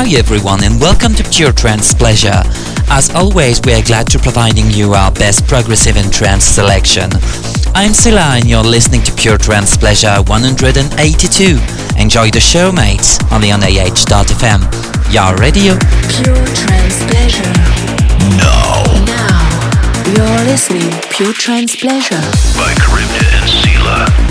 Hi everyone and welcome to Pure Trance Pleasure. As always, we are glad to providing you our best progressive and trance selection. I'm Sila and you're listening to Pure Trance Pleasure 182. Enjoy the show, mates, only on AH.fm. Your radio. Pure Trance Pleasure. Now. Now. You're listening Pure Trance Pleasure. By Charybdis and Sila.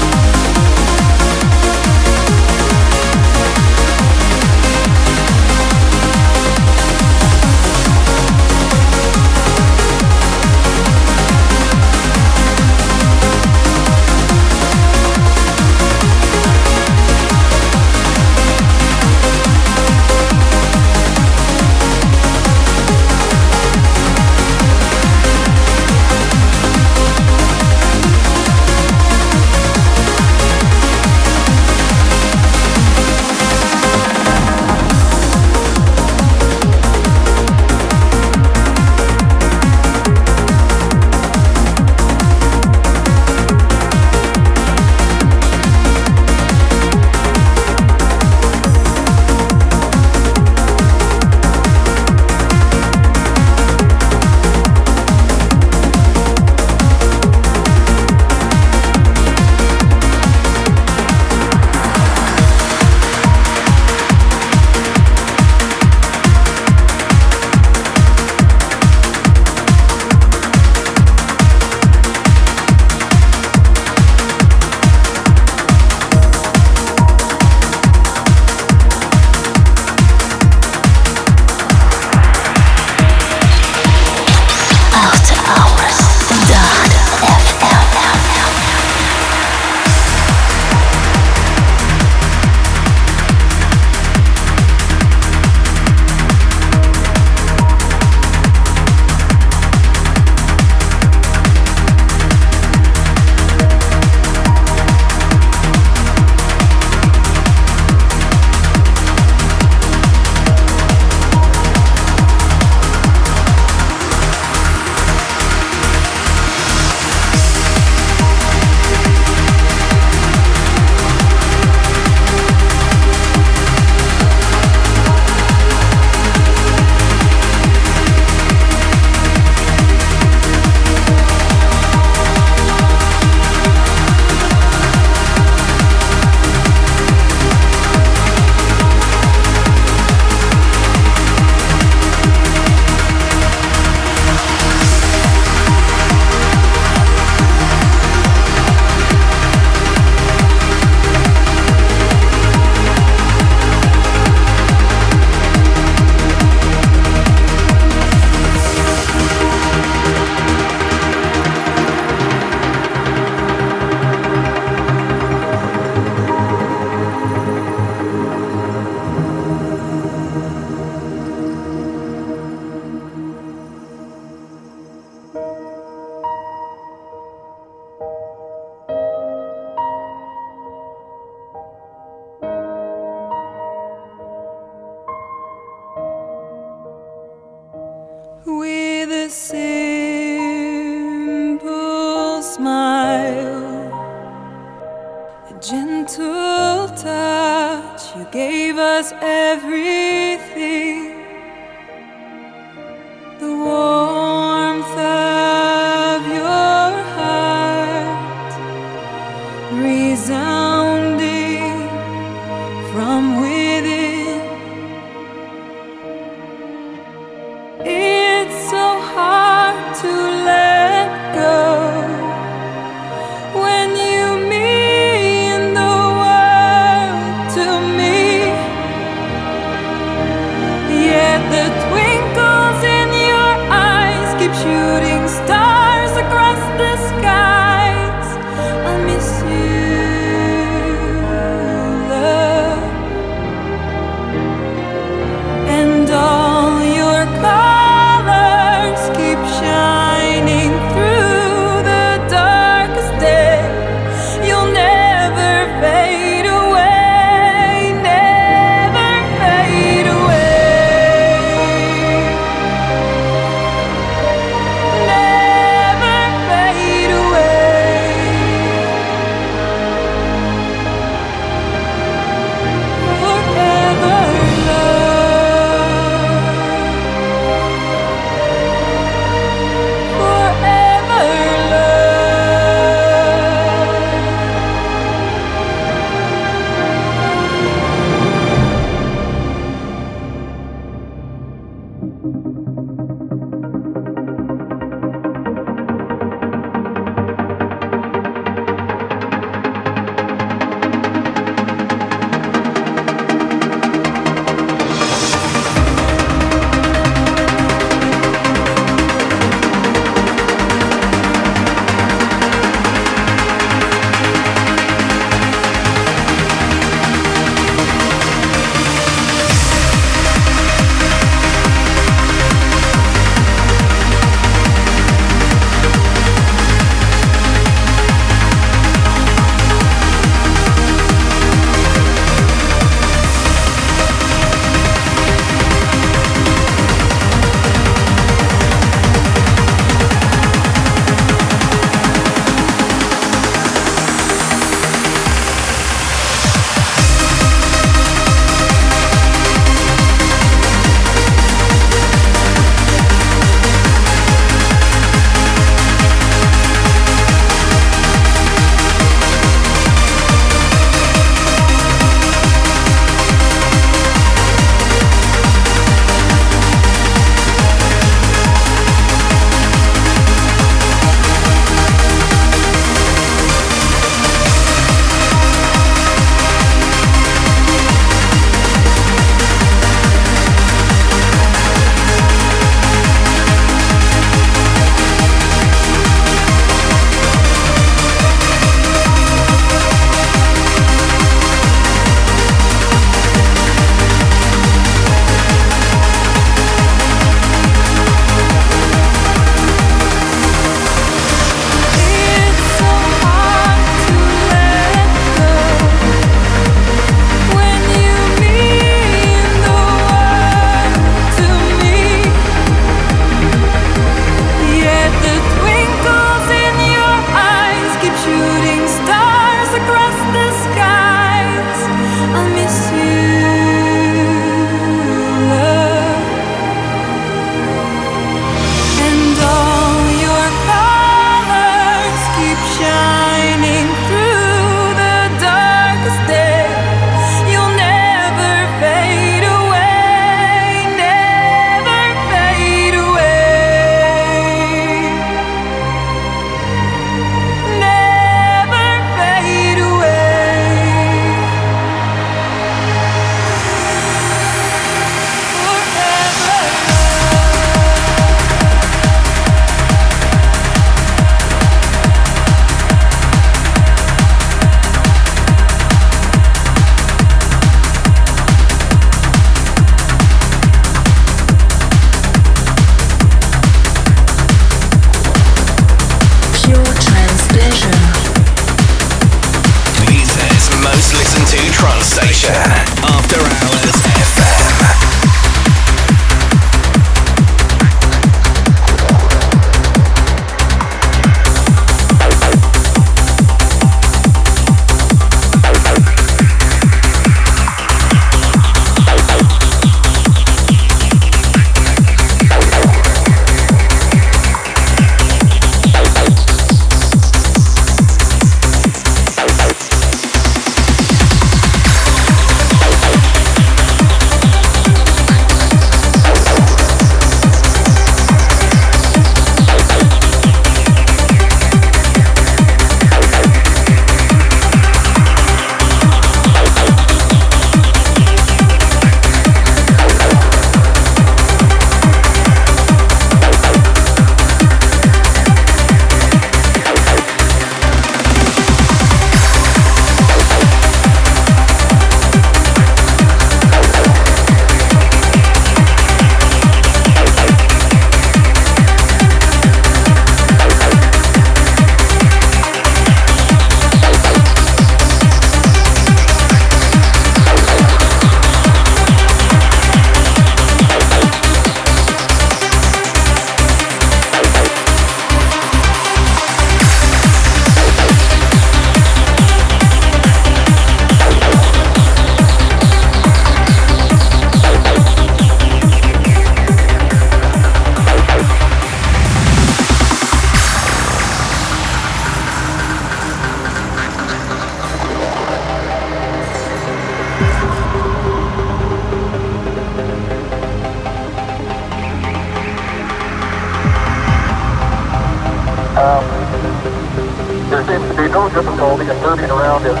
And moving around as,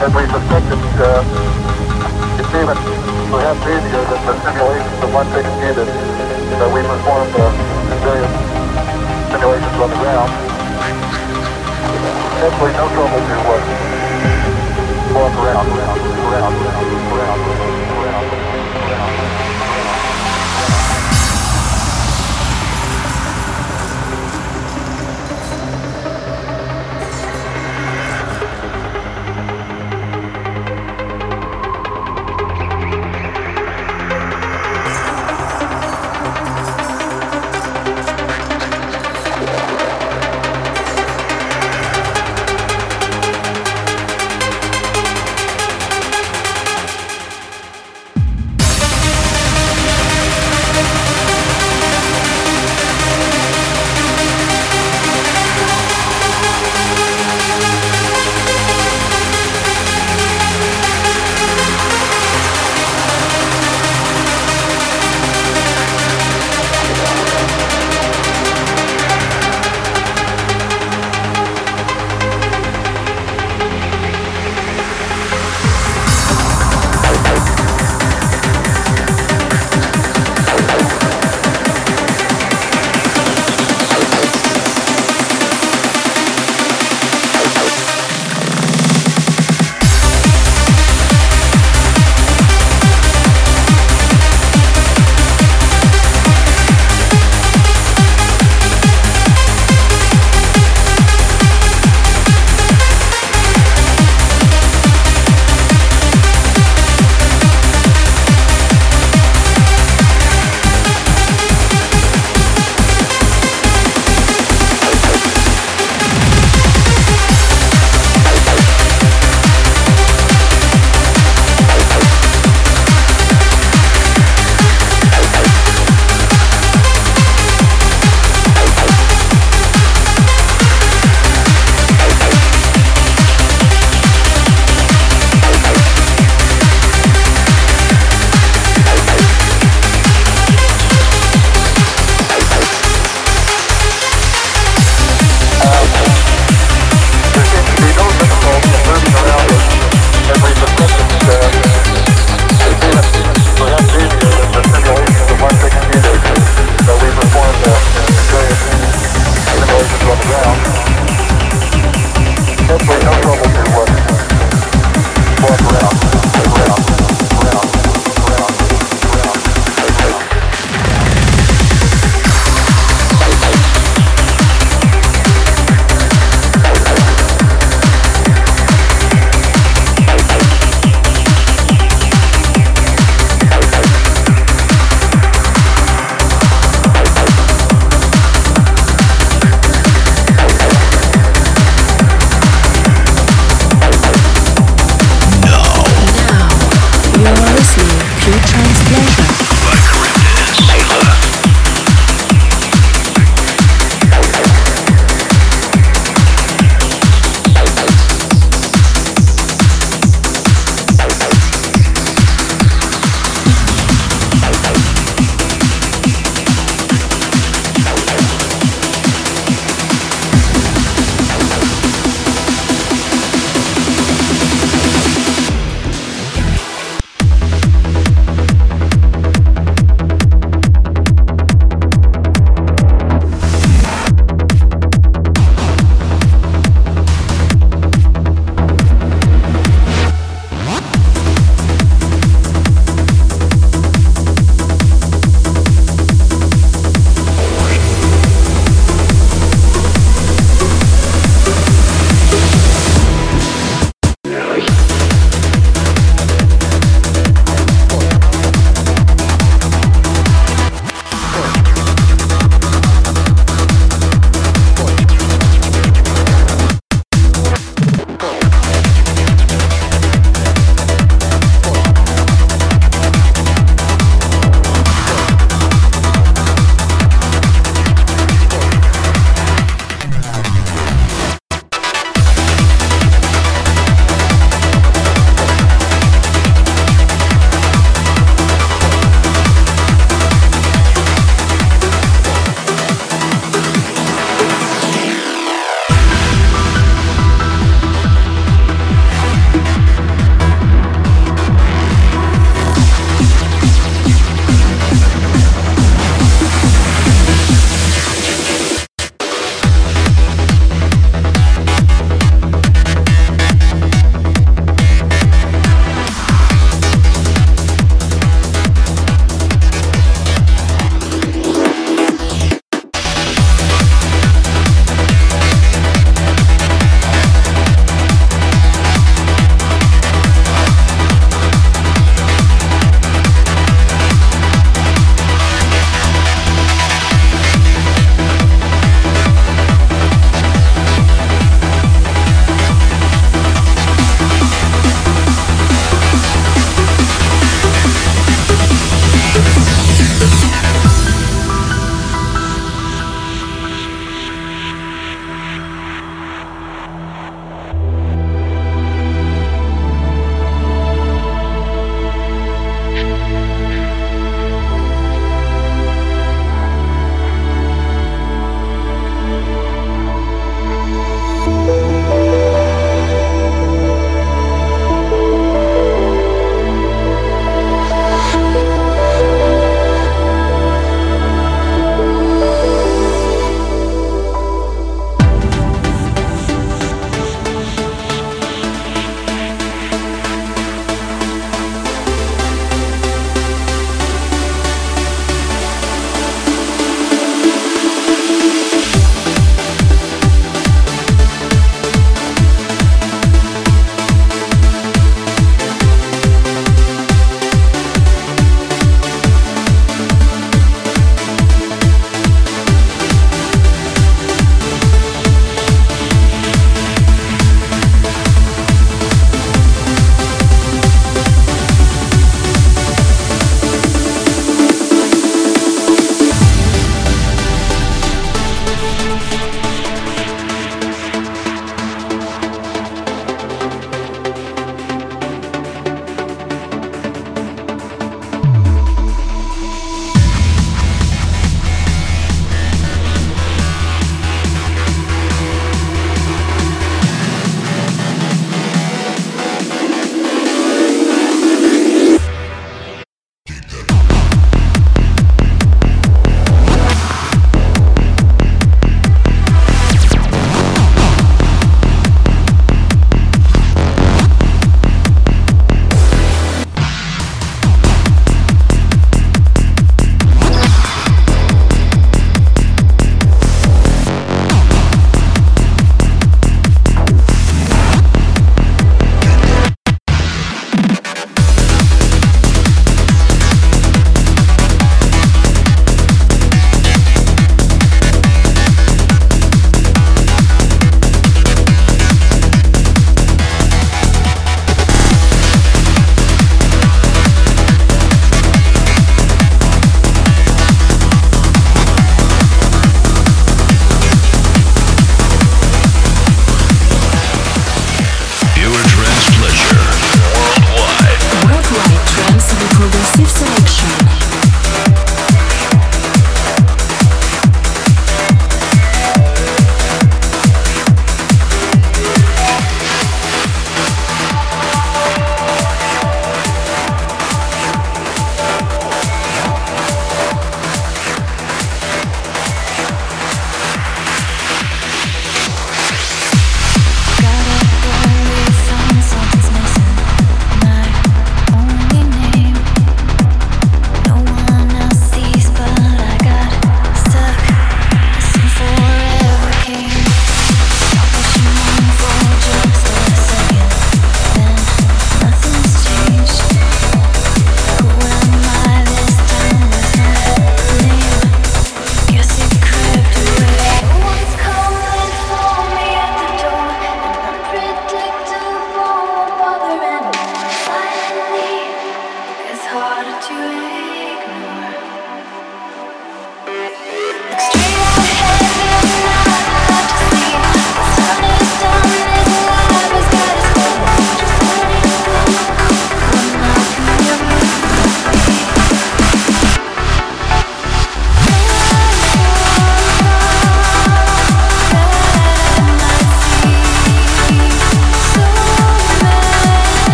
as we suspected. Uh, it's even perhaps easier than the simulations of 116 that, that we performed uh, various simulations on the ground. Absolutely no trouble to uh, walk around, around, around, around, around, around.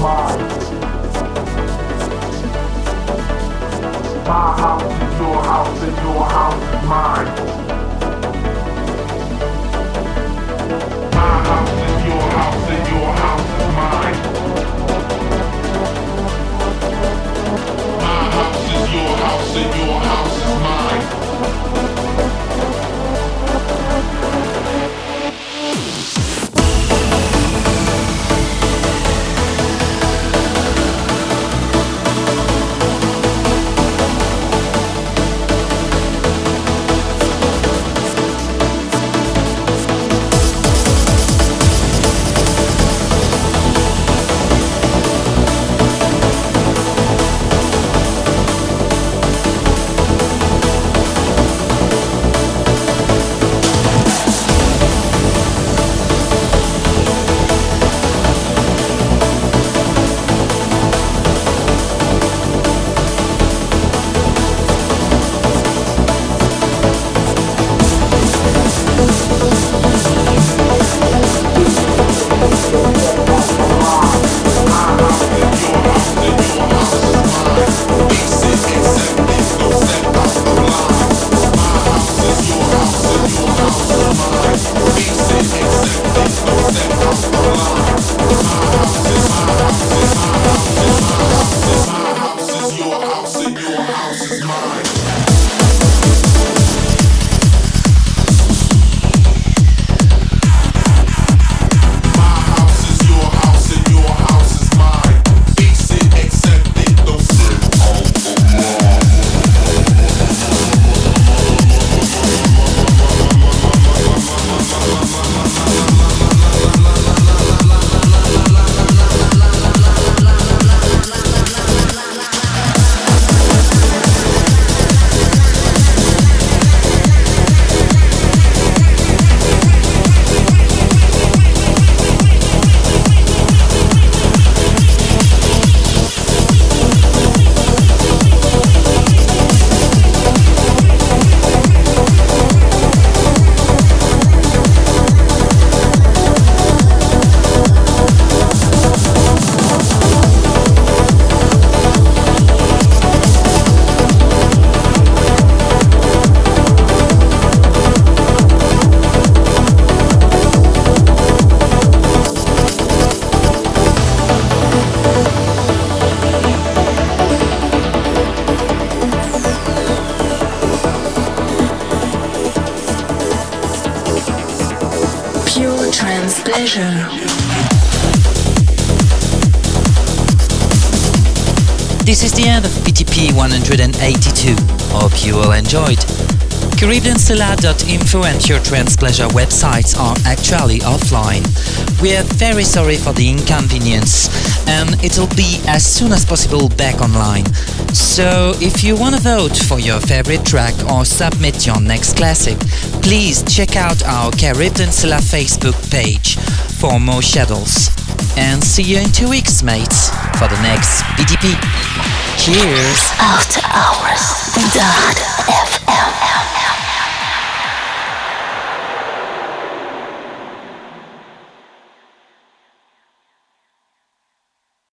My house is your house and your house is mine. My house is your house and your house is mine. My house is your house and your house is mine. CaribbeanStella.info and your Trance Pleasure websites are actually offline. We are very sorry for the inconvenience and it'll be as soon as possible back online. So if you want to vote for your favorite track or submit your next classic, please check out our Stella Facebook page for more schedules. And see you in two weeks, mates, for the next PTP. Cheers! After hours, the